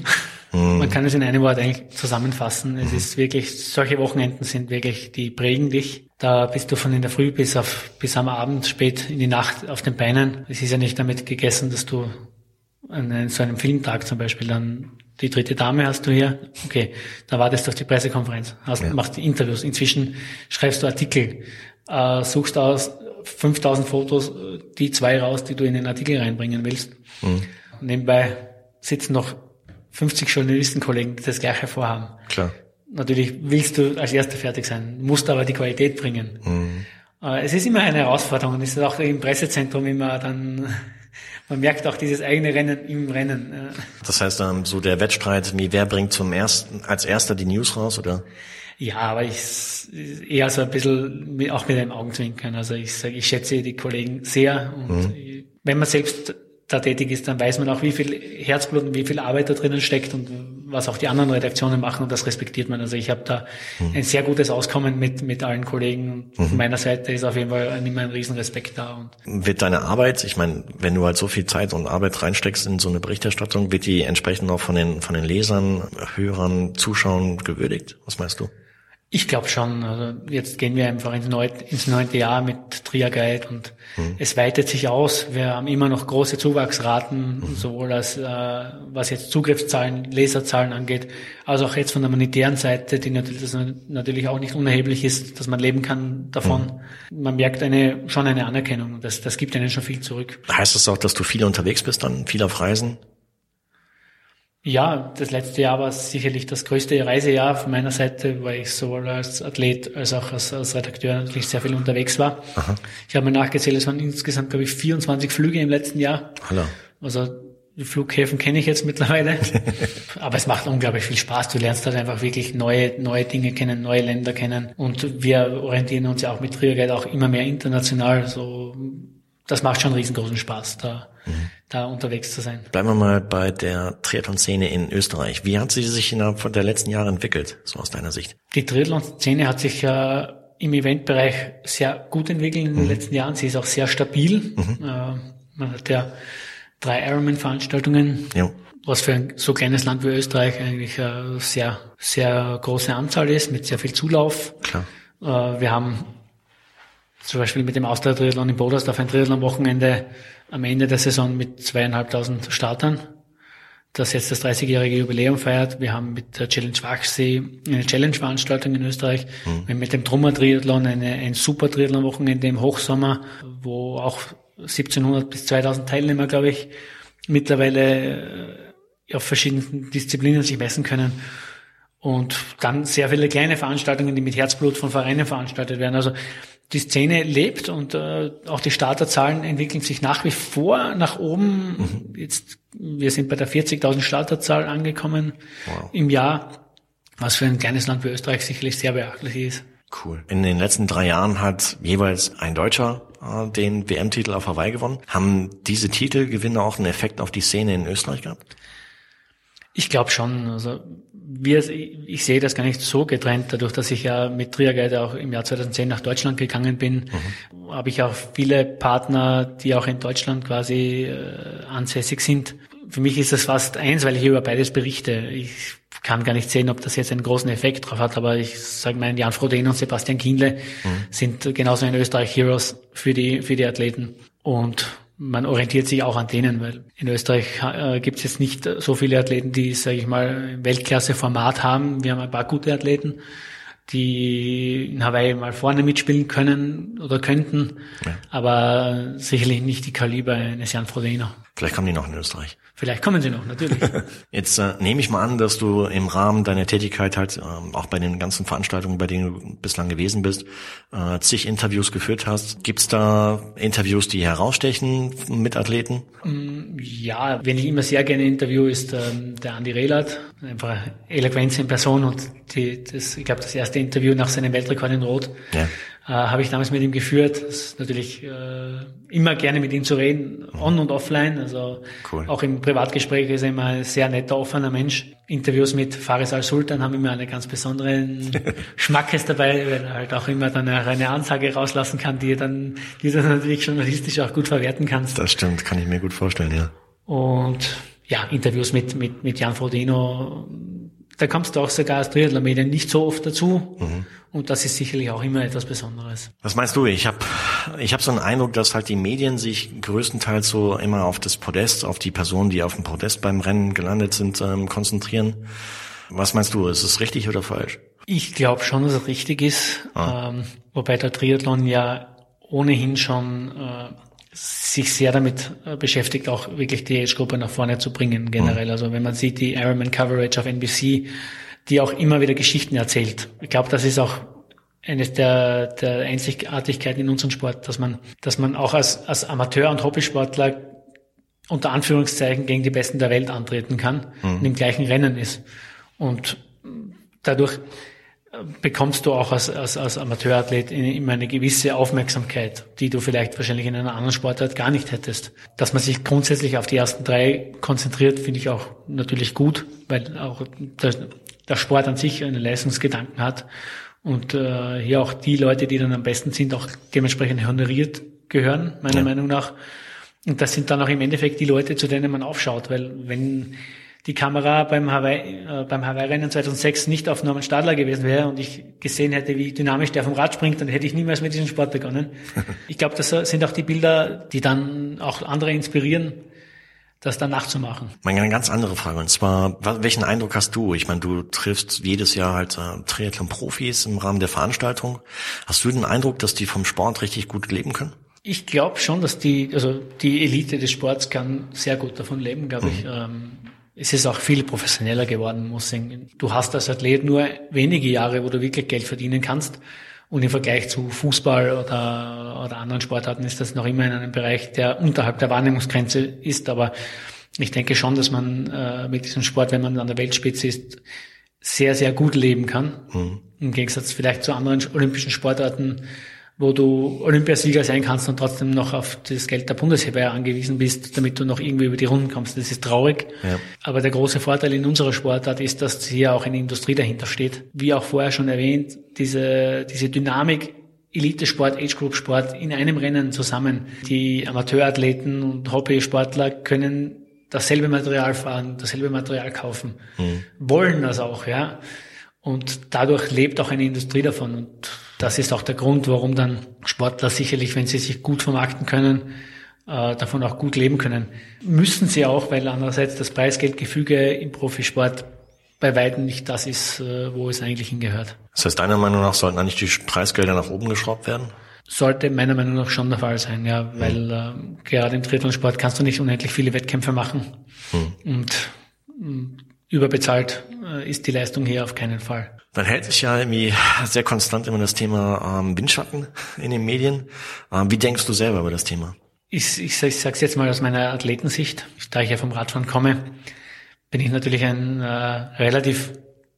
Man kann es in einem Wort eigentlich zusammenfassen. Es ist wirklich, solche Wochenenden sind wirklich, die prägen dich. Da bist du von in der Früh bis auf, bis am Abend, spät in die Nacht auf den Beinen. Es ist ja nicht damit gegessen, dass du an so einem Filmtag zum Beispiel dann die dritte Dame hast du hier. Okay, da wartest du auf die Pressekonferenz, hast, machst die Interviews. Inzwischen schreibst du Artikel, äh, suchst aus 5000 Fotos, äh, die zwei raus, die du in den Artikel reinbringen willst. Nebenbei sitzen noch 50 Journalistenkollegen, die das gleiche vorhaben. Klar. Natürlich willst du als Erster fertig sein, musst aber die Qualität bringen. Äh, Es ist immer eine Herausforderung und es ist auch im Pressezentrum immer dann, man merkt auch dieses eigene Rennen im Rennen. Das heißt, ähm, so der Wettstreit, wie wer bringt zum ersten, als erster die News raus, oder? Ja, aber ich eher so ein bisschen mit- auch mit einem Augenzwinkern. Also ich sage, ich schätze die Kollegen sehr und wenn man selbst da tätig ist, dann weiß man auch, wie viel Herzblut und wie viel Arbeit da drinnen steckt und was auch die anderen Redaktionen machen und das respektiert man. Also ich habe da ein sehr gutes Auskommen mit mit allen Kollegen und von meiner Seite ist auf jeden Fall immer ein Riesenrespekt da und Wird deine Arbeit, ich meine, wenn du halt so viel Zeit und Arbeit reinsteckst in so eine Berichterstattung, wird die entsprechend auch von den, von den Lesern, Hörern, Zuschauern gewürdigt? Was meinst du? Ich glaube schon. Also jetzt gehen wir einfach ins neunte, ins neunte Jahr mit Triaguide und es weitet sich aus. Wir haben immer noch große Zuwachsraten, sowohl als äh, was jetzt Zugriffszahlen, Leserzahlen angeht, als auch jetzt von der monetären Seite, die natürlich, das natürlich auch nicht unerheblich ist, dass man leben kann davon. Man merkt eine schon eine Anerkennung. Das, das gibt einen schon viel zurück. Heißt das auch, dass du viel unterwegs bist dann, viel auf Reisen? Ja, das letzte Jahr war sicherlich das größte Reisejahr von meiner Seite, weil ich sowohl als Athlet als auch als, als Redakteur natürlich sehr viel unterwegs war. Ich habe mal nachgezählt, es waren insgesamt, glaube ich, 24 Flüge im letzten Jahr. Hallo. Also die Flughäfen kenne ich jetzt mittlerweile. Aber es macht unglaublich viel Spaß. Du lernst halt einfach wirklich neue, neue Dinge kennen, neue Länder kennen. Und wir orientieren uns ja auch mit Triaguide auch immer mehr international. So das macht schon riesengroßen Spaß, da, mhm. da unterwegs zu sein. Bleiben wir mal bei der Triathlon-Szene in Österreich. Wie hat sie sich innerhalb der letzten Jahre entwickelt, so aus deiner Sicht? Die Triathlon-Szene hat sich ja im Eventbereich sehr gut entwickelt in den mhm. letzten Jahren. Sie ist auch sehr stabil. Mhm. Äh, man hat ja drei Ironman-Veranstaltungen, ja. was für ein so kleines Land wie Österreich eigentlich eine sehr, sehr große Anzahl ist, mit sehr viel Zulauf. Klar. Äh, wir haben zum Beispiel mit dem Austria-Triathlon in Bodersdorf ein Triathlon-Wochenende am Ende der Saison mit zweieinhalbtausend Startern, das jetzt das 30-jährige Jubiläum feiert. Wir haben mit der Challenge Wachsee eine Challenge-Veranstaltung in Österreich. Mhm. Wir haben mit dem Trummer-Triathlon ein super Triathlon-Wochenende im Hochsommer, wo auch 1700 bis 2000 Teilnehmer, glaube ich, mittlerweile äh, auf verschiedenen Disziplinen sich messen können. Und dann sehr viele kleine Veranstaltungen, die mit Herzblut von Vereinen veranstaltet werden. Also die Szene lebt und äh, auch die Starterzahlen entwickeln sich nach wie vor nach oben. Mhm. Jetzt, wir sind bei der 40.000 Starterzahl angekommen wow. im Jahr, was für ein kleines Land wie Österreich sicherlich sehr beachtlich ist. Cool. In den letzten drei Jahren hat jeweils ein Deutscher äh, den WM-Titel auf Hawaii gewonnen. Haben diese Titelgewinne auch einen Effekt auf die Szene in Österreich gehabt? Ich glaube schon. Also wir, ich sehe das gar nicht so getrennt, dadurch, dass ich ja mit Triaguide auch im Jahr 2010 nach Deutschland gegangen bin, mhm. habe ich auch viele Partner, die auch in Deutschland quasi äh, ansässig sind. Für mich ist das fast eins, weil ich über beides berichte. Ich kann gar nicht sehen, ob das jetzt einen großen Effekt drauf hat, aber ich sage mal, Jan Frodeno und Sebastian Kienle mhm. sind genauso in Österreich Heroes für die, für die Athleten. Und man orientiert sich auch an denen, weil in Österreich äh, gibt es jetzt nicht so viele Athleten, die, sage ich mal, Weltklasse-Format haben. Wir haben ein paar gute Athleten, die in Hawaii mal vorne mitspielen können oder könnten, ja. aber sicherlich nicht die Kaliber eines Jan Frodeno. Vielleicht kommen die noch in Österreich. Vielleicht kommen sie noch, natürlich. Jetzt äh, nehme ich mal an, dass du im Rahmen deiner Tätigkeit halt äh, auch bei den ganzen Veranstaltungen, bei denen du bislang gewesen bist, äh, zig Interviews geführt hast. Gibt's da Interviews, die herausstechen mit Athleten? Mm, ja, wen ich immer sehr gerne interview, ist ähm, der Andi Rehlert. Einfach Eloquenz in Person und die, das, ich glaube, das erste Interview nach seinem Weltrekord in Rot. Ja äh, habe ich damals mit ihm geführt. Das ist natürlich äh, immer gerne mit ihm zu reden, on und offline. Also cool. auch im Privatgespräch ist er immer ein sehr netter, offener Mensch. Interviews mit Faris al-Sultan haben immer einen ganz besonderen Schmackes dabei, weil er halt auch immer dann eine Ansage rauslassen kann, die er dann, die du natürlich journalistisch auch gut verwerten kannst. Das stimmt, kann ich mir gut vorstellen, ja. Und ja, Interviews mit, mit, mit Jan Frodeno, da kommst du auch sogar als Triathlon-Medien nicht so oft dazu. Mhm. Und das ist sicherlich auch immer etwas Besonderes. Was meinst du? Ich habe ich hab so einen Eindruck, dass halt die Medien sich größtenteils so immer auf das Podest, auf die Personen, die auf dem Podest beim Rennen gelandet sind, ähm, konzentrieren. Was meinst du? Ist es richtig oder falsch? Ich glaube schon, dass es richtig ist. Ah. Ähm, wobei der Triathlon ja ohnehin schon äh, sich sehr damit äh, beschäftigt, auch wirklich die Age-Gruppe nach vorne zu bringen generell. Mhm. Also wenn man sieht, die Ironman Coverage auf NBC, die auch immer wieder Geschichten erzählt. Ich glaube, das ist auch eines der, der Einzigartigkeiten in unserem Sport, dass man, dass man auch als, als Amateur und Hobbysportler unter Anführungszeichen gegen die Besten der Welt antreten kann mhm. und im gleichen Rennen ist. Und dadurch bekommst du auch als, als, als Amateurathlet immer eine gewisse Aufmerksamkeit, die du vielleicht wahrscheinlich in einer anderen Sportart gar nicht hättest. Dass man sich grundsätzlich auf die ersten drei konzentriert, finde ich auch natürlich gut, weil auch der, der Sport an sich einen Leistungsgedanken hat und äh, hier auch die Leute, die dann am besten sind, auch dementsprechend honoriert gehören, meiner ja. Meinung nach. Und das sind dann auch im Endeffekt die Leute, zu denen man aufschaut, weil wenn die Kamera beim Hawaii, äh, beim Hawaii-Rennen 2006 nicht auf Norman Stadler gewesen wäre und ich gesehen hätte, wie dynamisch der vom Rad springt, dann hätte ich niemals mit diesem Sport begonnen. Ich glaube, das sind auch die Bilder, die dann auch andere inspirieren, das dann nachzumachen. Meine ganz andere Frage, und zwar, welchen Eindruck hast du? Ich meine, du triffst jedes Jahr halt äh, Triathlon-Profis im Rahmen der Veranstaltung. Hast du den Eindruck, dass die vom Sport richtig gut leben können? Ich glaube schon, dass die, also die Elite des Sports kann sehr gut davon leben, glaube mhm. ich. Ähm, es ist auch viel professioneller geworden, muss ich sagen. Du hast als Athlet nur wenige Jahre, wo du wirklich Geld verdienen kannst. Und im Vergleich zu Fußball oder, oder anderen Sportarten ist das noch immer in einem Bereich, der unterhalb der Wahrnehmungsgrenze ist. Aber ich denke schon, dass man äh, mit diesem Sport, wenn man an der Weltspitze ist, sehr, sehr gut leben kann. Mhm. Im Gegensatz vielleicht zu anderen olympischen Sportarten, wo du Olympiasieger sein kannst und trotzdem noch auf das Geld der Bundeswehr angewiesen bist, damit du noch irgendwie über die Runden kommst. Das ist traurig. Ja. Aber der große Vorteil in unserer Sportart ist, dass hier auch eine Industrie dahinter steht. Wie auch vorher schon erwähnt, diese, diese Dynamik Elite-Sport, Age-Group-Sport in einem Rennen zusammen. Die Amateurathleten und Hobby-Sportler können dasselbe Material fahren, dasselbe Material kaufen, mhm. wollen das auch, ja. Und dadurch lebt auch eine Industrie davon. Und das ist auch der Grund, warum dann Sportler sicherlich, wenn sie sich gut vermarkten können, äh, davon auch gut leben können. Müssen sie auch, weil andererseits das Preisgeldgefüge im Profisport bei weitem nicht das ist, äh, wo es eigentlich hingehört. Das heißt, deiner Meinung nach sollten eigentlich die Preisgelder nach oben geschraubt werden? Sollte meiner Meinung nach schon der Fall sein, ja, weil hm. äh, gerade im Triathlonsport kannst du nicht unendlich viele Wettkämpfe machen hm. und mh, überbezahlt äh, ist die Leistung hier auf keinen Fall. Dann hält sich ja irgendwie sehr konstant immer das Thema ähm, Windschatten in den Medien. Ähm, wie denkst du selber über das Thema? Ich, ich, ich sage es jetzt mal aus meiner Athletensicht, da ich ja vom Radfahren komme, bin ich natürlich ein äh, relativ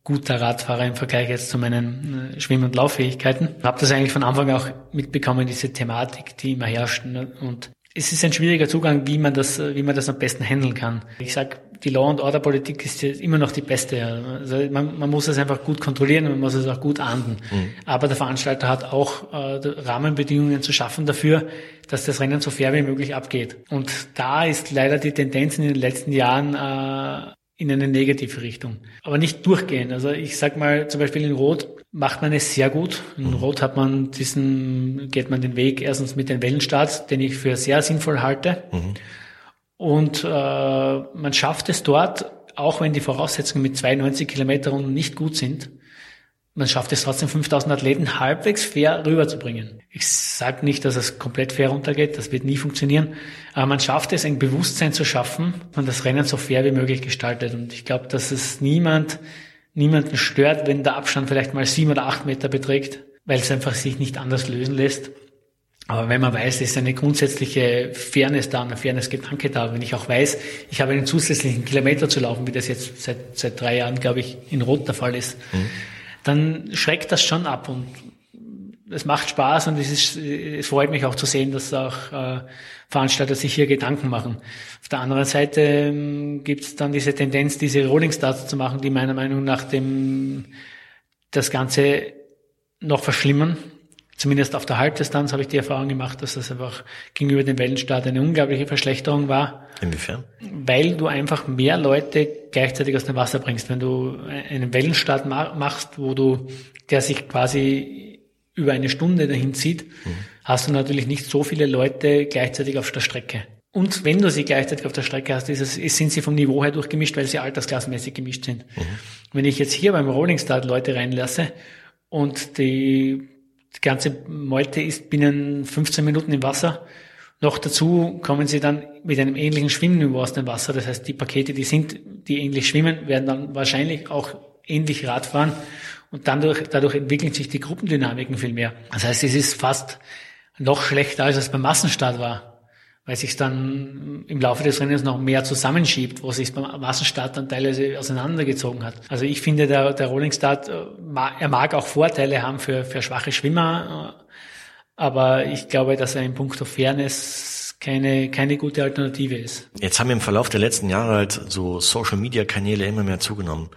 guter Radfahrer im Vergleich jetzt zu meinen äh, Schwimm- und Lauffähigkeiten. Habe das eigentlich von Anfang auch mitbekommen, diese Thematik, die immer herrscht. Ne? Und es ist ein schwieriger Zugang, wie man das, wie man das am besten handeln kann. Ich sag, die Law and Order Politik ist immer noch die beste. Also man, man muss es einfach gut kontrollieren und man muss es auch gut ahnden. Mhm. Aber der Veranstalter hat auch äh, Rahmenbedingungen zu schaffen dafür, dass das Rennen so fair wie möglich abgeht. Und da ist leider die Tendenz in den letzten Jahren äh, in eine negative Richtung. Aber nicht durchgehend. Also ich sag mal, zum Beispiel in Rot macht man es sehr gut. In mhm. Rot hat man diesen, geht man den Weg erstens mit den Wellenstarts, den ich für sehr sinnvoll halte. Mhm. Und äh, man schafft es dort, auch wenn die Voraussetzungen mit 92 Kilometern nicht gut sind, man schafft es trotzdem 5000 Athleten halbwegs fair rüberzubringen. Ich sage nicht, dass es komplett fair runtergeht, das wird nie funktionieren, aber man schafft es, ein Bewusstsein zu schaffen und das Rennen so fair wie möglich gestaltet. Und ich glaube, dass es niemand, niemanden stört, wenn der Abstand vielleicht mal sieben oder acht Meter beträgt, weil es einfach sich nicht anders lösen lässt. Aber wenn man weiß, es ist eine grundsätzliche Fairness da, eine Fairness-Gedanke da, wenn ich auch weiß, ich habe einen zusätzlichen Kilometer zu laufen, wie das jetzt seit, seit drei Jahren, glaube ich, in Rot der Fall ist, mhm dann schreckt das schon ab und es macht Spaß und es, ist, es freut mich auch zu sehen, dass auch äh, Veranstalter sich hier Gedanken machen. Auf der anderen Seite ähm, gibt es dann diese Tendenz, diese Rolling Starts zu machen, die meiner Meinung nach dem das Ganze noch verschlimmern. Zumindest auf der Halbdistanz habe ich die Erfahrung gemacht, dass das einfach gegenüber dem Wellenstart eine unglaubliche Verschlechterung war. Inwiefern? Weil du einfach mehr Leute gleichzeitig aus dem Wasser bringst. Wenn du einen Wellenstart machst, wo du, der sich quasi über eine Stunde dahin zieht, mhm. hast du natürlich nicht so viele Leute gleichzeitig auf der Strecke. Und wenn du sie gleichzeitig auf der Strecke hast, ist es, sind sie vom Niveau her durchgemischt, weil sie altersklassenmäßig gemischt sind. Mhm. Wenn ich jetzt hier beim Rolling Start Leute reinlasse und die, die ganze Meute ist binnen 15 Minuten im Wasser, noch dazu kommen sie dann mit einem ähnlichen Schwimmniveau aus dem Wasser. Das heißt, die Pakete, die sind, die ähnlich schwimmen, werden dann wahrscheinlich auch ähnlich Radfahren. Und dadurch, dadurch entwickeln sich die Gruppendynamiken viel mehr. Das heißt, es ist fast noch schlechter, als es beim Massenstart war, weil sich dann im Laufe des Rennens noch mehr zusammenschiebt, wo sich beim Massenstart dann teilweise auseinandergezogen hat. Also ich finde, der, der Rolling Start, äh, er mag auch Vorteile haben für, für schwache Schwimmer, aber ich glaube, dass er in puncto Fairness keine, keine gute Alternative ist. Jetzt haben im Verlauf der letzten Jahre halt so Social-Media-Kanäle immer mehr zugenommen.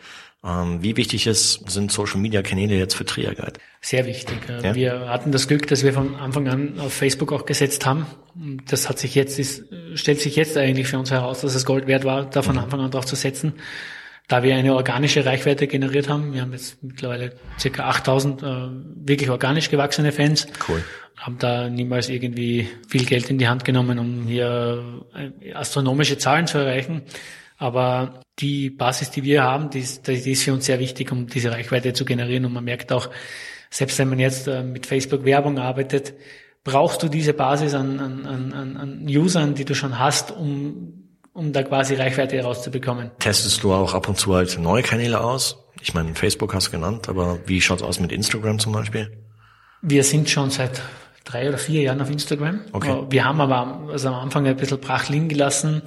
Ähm, wie wichtig ist, sind Social-Media-Kanäle jetzt für Triaguide? Sehr wichtig. Ja? Wir hatten das Glück, dass wir von Anfang an auf Facebook auch gesetzt haben. Das hat sich jetzt, ist, stellt sich jetzt eigentlich für uns heraus, dass es Gold wert war, da von mhm. Anfang an drauf zu setzen da wir eine organische Reichweite generiert haben. Wir haben jetzt mittlerweile circa 8000 äh, wirklich organisch gewachsene Fans. Cool. Haben da niemals irgendwie viel Geld in die Hand genommen, um hier äh, astronomische Zahlen zu erreichen. Aber die Basis, die wir haben, die ist, die ist für uns sehr wichtig, um diese Reichweite zu generieren. Und man merkt auch, selbst wenn man jetzt äh, mit Facebook Werbung arbeitet, brauchst du diese Basis an, an, an, an Usern, die du schon hast, um um da quasi Reichweite herauszubekommen. Testest du auch ab und zu halt neue Kanäle aus? Ich meine, Facebook hast du genannt, aber wie schaut's aus mit Instagram zum Beispiel? Wir sind schon seit drei oder vier Jahren auf Instagram. Okay. Wir haben aber also am Anfang ein bisschen brach liegen gelassen,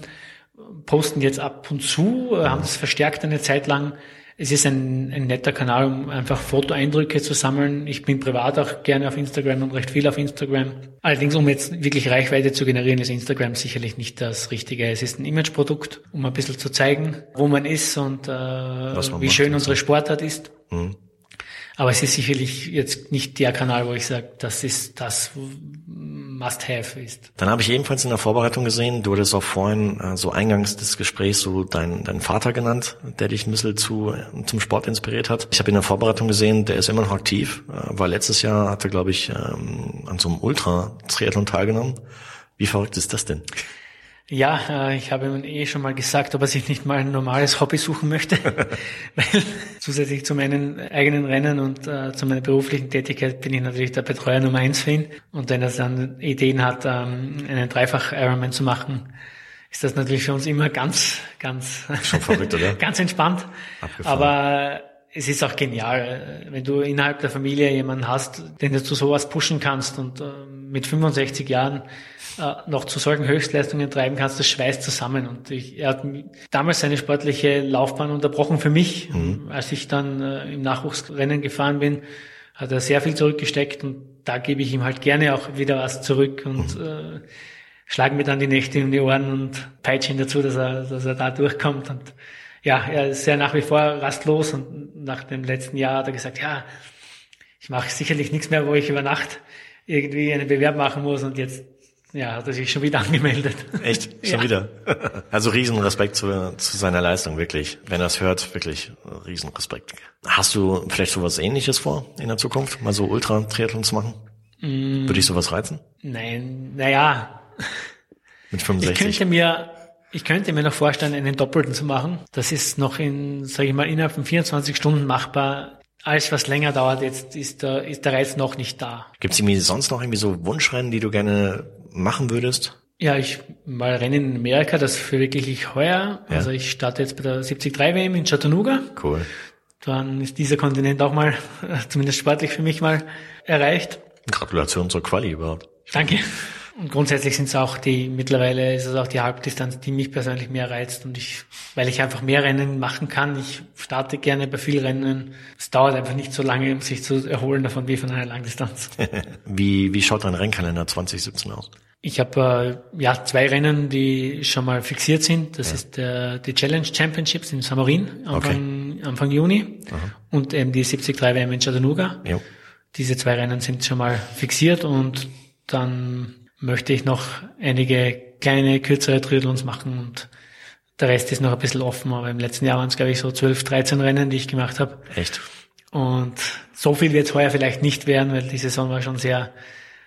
posten jetzt ab und zu, haben das verstärkt eine Zeit lang. es ist ein, ein netter Kanal, um einfach Fotoeindrücke zu sammeln. Ich bin privat auch gerne auf Instagram und recht viel auf Instagram. Allerdings, um jetzt wirklich Reichweite zu generieren, ist Instagram sicherlich nicht das Richtige. Es ist ein Imageprodukt, um ein bisschen zu zeigen, wo man ist und äh, wie macht, schön unsere Sportart ist. Mhm. Aber es ist sicherlich jetzt nicht der Kanal, wo ich sage, das ist das Must-Have ist. Dann habe ich ebenfalls in der Vorbereitung gesehen, du hattest auch vorhin äh, so eingangs des Gesprächs so deinen dein Vater genannt, der dich ein bisschen zu, zum Sport inspiriert hat. Ich habe in der Vorbereitung gesehen, der ist immer noch aktiv, äh, weil letztes Jahr hat er, glaube ich, ähm, an so einem Ultra-Triathlon teilgenommen. Wie verrückt ist das denn? Ja, äh, ich habe ihm eh schon mal gesagt, ob er sich nicht mal ein normales Hobby suchen möchte, weil zusätzlich zu meinen eigenen Rennen und äh, zu meiner beruflichen Tätigkeit bin ich natürlich der Betreuer Nummer eins für ihn. Und wenn er dann Ideen hat, ähm, einen Dreifach-Ironman zu machen, ist das natürlich für uns immer ganz, ganz, schon verrückt, oder? ganz entspannt. Abgefahren. Aber es ist auch genial, wenn du innerhalb der Familie jemanden hast, den du zu sowas pushen kannst und äh, mit 65 Jahren äh, noch zu solchen Höchstleistungen treiben kannst, das schweißt zusammen. Und ich, er hat damals seine sportliche Laufbahn unterbrochen für mich. Mhm. Als ich dann äh, im Nachwuchsrennen gefahren bin, hat er sehr viel zurückgesteckt und da gebe ich ihm halt gerne auch wieder was zurück und mhm. äh, schlage mir dann die Nächte um die Ohren und peitsche ihn dazu, dass er, dass er da durchkommt. Und ja, er ist ja nach wie vor rastlos und nach dem letzten Jahr hat er gesagt, ja, ich mache sicherlich nichts mehr, wo ich über Nacht irgendwie einen Bewerb machen muss und jetzt ja, hat er sich schon wieder angemeldet. Echt? Schon ja. wieder? Also Riesenrespekt zu, zu seiner Leistung, wirklich. Wenn er es hört, wirklich Riesenrespekt. Hast du vielleicht sowas ähnliches vor in der Zukunft? Mal so Ultra-Triathlon zu machen? Mm. Würde ich sowas reizen? Nein, naja. Mit 65? Ich könnte mir, ich könnte mir noch vorstellen, einen Doppelten zu machen. Das ist noch in, sage ich mal, innerhalb von 24 Stunden machbar alles, was länger dauert, jetzt ist der, ist der Reiz noch nicht da. Gibt es irgendwie sonst noch irgendwie so Wunschrennen, die du gerne machen würdest? Ja, ich mal Rennen in Amerika, das verwirkliche ich heuer. Ja. Also ich starte jetzt bei der 73 WM in Chattanooga. Cool. Dann ist dieser Kontinent auch mal, zumindest sportlich für mich mal, erreicht. Gratulation zur Quali überhaupt. Danke. Und grundsätzlich sind es auch die, mittlerweile ist es auch die Halbdistanz, die mich persönlich mehr reizt und ich, weil ich einfach mehr Rennen machen kann. Ich starte gerne bei vielen Rennen. Es dauert einfach nicht so lange, um sich zu erholen davon wie von einer Langdistanz. wie, wie schaut dein Rennkalender 2017 aus? Ich habe äh, ja zwei Rennen, die schon mal fixiert sind. Das ja. ist der, die Challenge Championships in Samorin Anfang, okay. Anfang Juni Aha. und eben die 73 WM in Chattanooga. Jo. Diese zwei Rennen sind schon mal fixiert und dann möchte ich noch einige kleine, kürzere Triathlons machen und der Rest ist noch ein bisschen offen, aber im letzten Jahr waren es, glaube ich, so 12, 13 Rennen, die ich gemacht habe. Echt? Und so viel wird es heuer vielleicht nicht werden, weil die Saison war schon sehr,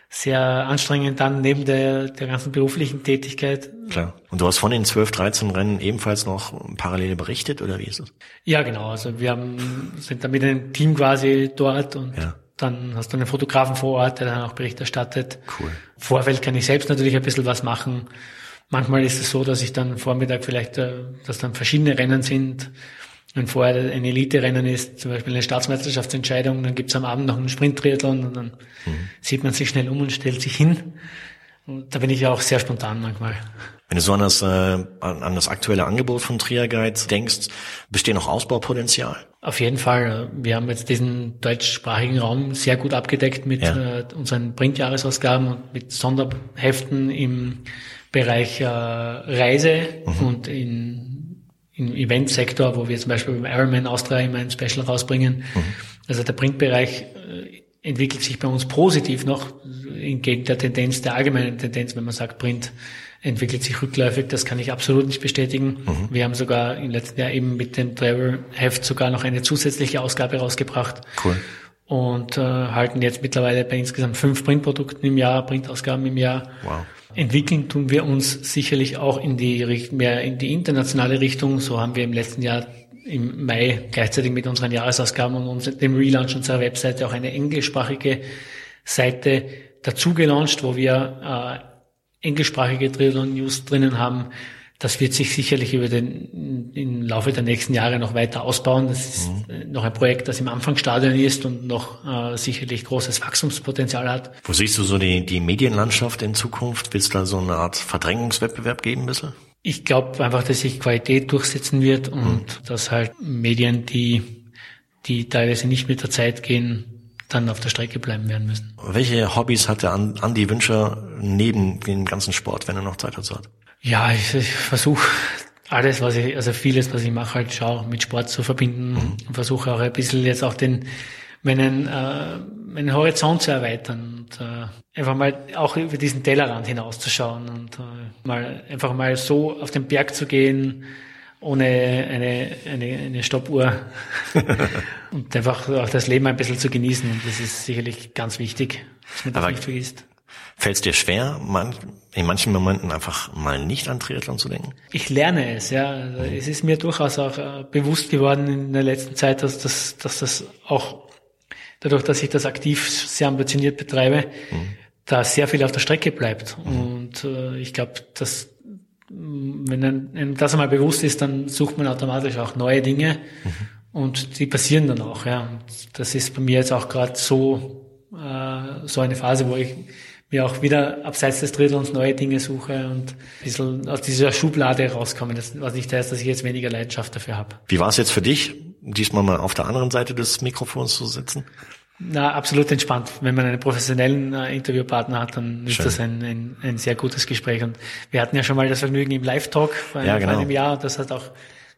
sehr anstrengend dann neben der, der ganzen beruflichen Tätigkeit. Klar. Und du hast von den 12, 13 Rennen ebenfalls noch parallel berichtet oder wie ist es? Ja, genau. Also wir haben, sind da mit einem Team quasi dort und ja. Dann hast du einen Fotografen vor Ort, der dann auch Bericht erstattet. Cool. Vorfeld kann ich selbst natürlich ein bisschen was machen. Manchmal ist es so, dass ich dann Vormittag vielleicht, äh, dass dann verschiedene Rennen sind. Wenn vorher ein Elite-Rennen ist, zum Beispiel eine Staatsmeisterschaftsentscheidung, dann gibt's am Abend noch einen Sprint-Triathlon und dann mhm. sieht man sich schnell um und stellt sich hin. Und da bin ich ja auch sehr spontan manchmal. Wenn du so an das, äh, an das aktuelle Angebot von Triaguide denkst, besteht noch Ausbaupotenzial? Auf jeden Fall. Wir haben jetzt diesen deutschsprachigen Raum sehr gut abgedeckt mit ja. äh, unseren Printjahresausgaben und mit Sonderheften im Bereich äh, Reise mhm. und in, im Eventsektor, wo wir zum Beispiel beim Ironman Austria immer ein Special rausbringen. Mhm. Also der Printbereich äh, entwickelt sich bei uns positiv noch entgegen der Tendenz, der allgemeinen Tendenz, wenn man sagt, Print entwickelt sich rückläufig, das kann ich absolut nicht bestätigen. Mhm. Wir haben sogar im letzten Jahr eben mit dem Travel-Heft sogar noch eine zusätzliche Ausgabe rausgebracht. Cool. Und äh, halten jetzt mittlerweile bei insgesamt fünf Printprodukten im Jahr, Printausgaben im Jahr. Wow. Entwickeln tun wir uns sicherlich auch in die mehr in die internationale Richtung. So haben wir im letzten Jahr im Mai gleichzeitig mit unseren Jahresausgaben und uns, dem Relaunch unserer Webseite auch eine englischsprachige Seite dazu gelauncht, wo wir äh, englischsprachige Triathlon-News drinnen haben. Das wird sich sicherlich über den im Laufe der nächsten Jahre noch weiter ausbauen. Das ist mhm. noch ein Projekt, das im Anfangsstadion ist und noch äh, sicherlich großes Wachstumspotenzial hat. Wo siehst du so die, die Medienlandschaft in Zukunft? Willst du da so eine Art Verdrängungswettbewerb geben, ein bisschen? Ich glaube einfach, dass sich Qualität durchsetzen wird und mhm. dass halt Medien, die, die teilweise nicht mit der Zeit gehen, dann auf der Strecke bleiben werden müssen. Welche Hobbys hat der Andi Wünscher neben dem ganzen Sport, wenn er noch Zeit dazu hat? Ja, ich, ich versuche alles, was ich, also vieles, was ich mache, halt schaue, mit Sport zu verbinden mhm. und versuche auch ein bisschen jetzt auch den, meinen, äh, meinen Horizont zu erweitern und äh, einfach mal auch über diesen Tellerrand hinauszuschauen und äh, mal einfach mal so auf den Berg zu gehen, ohne eine, eine, eine Stoppuhr und einfach auch das Leben ein bisschen zu genießen. Und das ist sicherlich ganz wichtig, dass man das Aber nicht vergisst. Fällt es dir schwer, man, in manchen Momenten einfach mal nicht an Triathlon zu denken? Ich lerne es, ja. Also es ist mir durchaus auch äh, bewusst geworden in der letzten Zeit, dass das, dass das auch dadurch, dass ich das aktiv sehr ambitioniert betreibe, mhm. da sehr viel auf der Strecke bleibt. Mhm. Und äh, ich glaube, dass wenn einem das einmal bewusst ist, dann sucht man automatisch auch neue Dinge mhm. und die passieren dann auch. Ja. Und das ist bei mir jetzt auch gerade so äh, so eine Phase, wo ich mir auch wieder abseits des Triathlons neue Dinge suche und ein bisschen aus dieser Schublade rauskomme. Das, was nicht heißt, dass ich jetzt weniger Leidenschaft dafür habe. Wie war es jetzt für dich, diesmal mal auf der anderen Seite des Mikrofons zu sitzen? Na, absolut entspannt. Wenn man einen professionellen äh, Interviewpartner hat, dann ist Schön. das ein, ein, ein sehr gutes Gespräch. Und wir hatten ja schon mal das Vergnügen im Live-Talk vor, ja, genau. vor einem Jahr. Das hat auch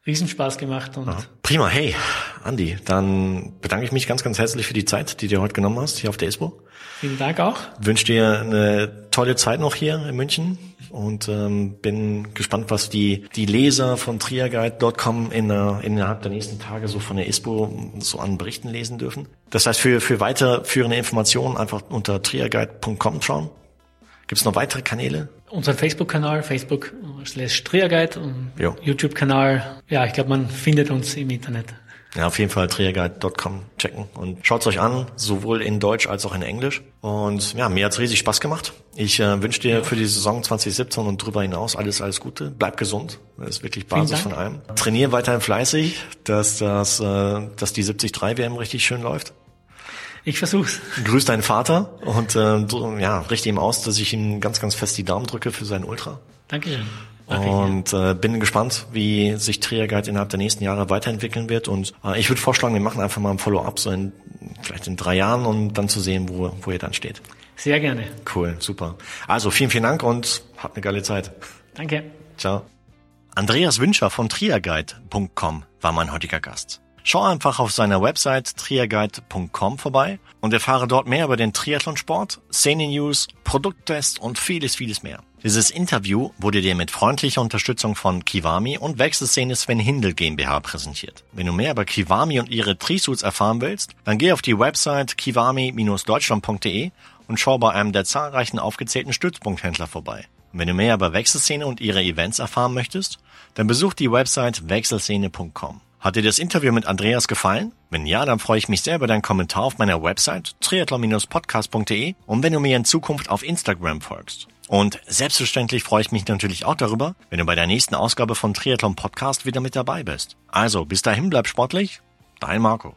Riesenspaß gemacht. Und Prima, hey, Andi, dann bedanke ich mich ganz, ganz herzlich für die Zeit, die du heute genommen hast, hier auf der ISPO. Vielen Dank auch. Wünsche dir eine tolle Zeit noch hier in München und ähm, bin gespannt, was die, die Leser von triaguide.com in, äh, innerhalb der nächsten Tage so von der ISPO so an Berichten lesen dürfen. Das heißt, für, für weiterführende Informationen einfach unter triaguide.com schauen. Gibt es noch weitere Kanäle? Unseren Facebook-Kanal, Facebook slash Triaguide und YouTube-Kanal. Ja, ich glaube, man findet uns im Internet. Ja, auf jeden Fall triaguide.com checken und schaut's euch an, sowohl in Deutsch als auch in Englisch. Und ja, mir hat's riesig Spaß gemacht. Ich äh, wünsche dir für die Saison 2017 und darüber hinaus alles, alles Gute. Bleib gesund. Das ist wirklich Basis von allem. Trainier weiterhin fleißig, dass das, äh, dass die 73 WM richtig schön läuft. Ich versuch's. Grüß deinen Vater und äh, ja, richte ihm aus, dass ich ihm ganz, ganz fest die Daumen drücke für seinen Ultra. Dankeschön. Und äh, bin gespannt, wie sich Triaguide innerhalb der nächsten Jahre weiterentwickeln wird. Und äh, ich würde vorschlagen, wir machen einfach mal ein Follow-up, so in vielleicht in drei Jahren, um dann zu sehen, wo, wo ihr dann steht. Sehr gerne. Cool, super. Also vielen, vielen Dank und habt eine geile Zeit. Danke. Ciao. Andreas Wünscher von triaguide.com war mein heutiger Gast. Schau einfach auf seiner Website triaguide.com vorbei und erfahre dort mehr über den Triathlonsport, Szene-News, Produkttests und vieles, vieles mehr. Dieses Interview wurde dir mit freundlicher Unterstützung von Kiwami und Wechselszene Sven Hindel GmbH präsentiert. Wenn du mehr über Kiwami und ihre Trisuits erfahren willst, dann geh auf die Website kiwami-deutschland.de und schau bei einem der zahlreichen aufgezählten Stützpunkthändler vorbei. Und wenn du mehr über Wechselszene und ihre Events erfahren möchtest, dann besuch die Website wechselszene.com. Hat dir das Interview mit Andreas gefallen? Wenn ja, dann freue ich mich sehr über deinen Kommentar auf meiner Website triathlon-podcast.de und wenn du mir in Zukunft auf Instagram folgst. Und selbstverständlich freue ich mich natürlich auch darüber, wenn du bei der nächsten Ausgabe von Triathlon Podcast wieder mit dabei bist. Also, bis dahin bleib sportlich, dein Marco.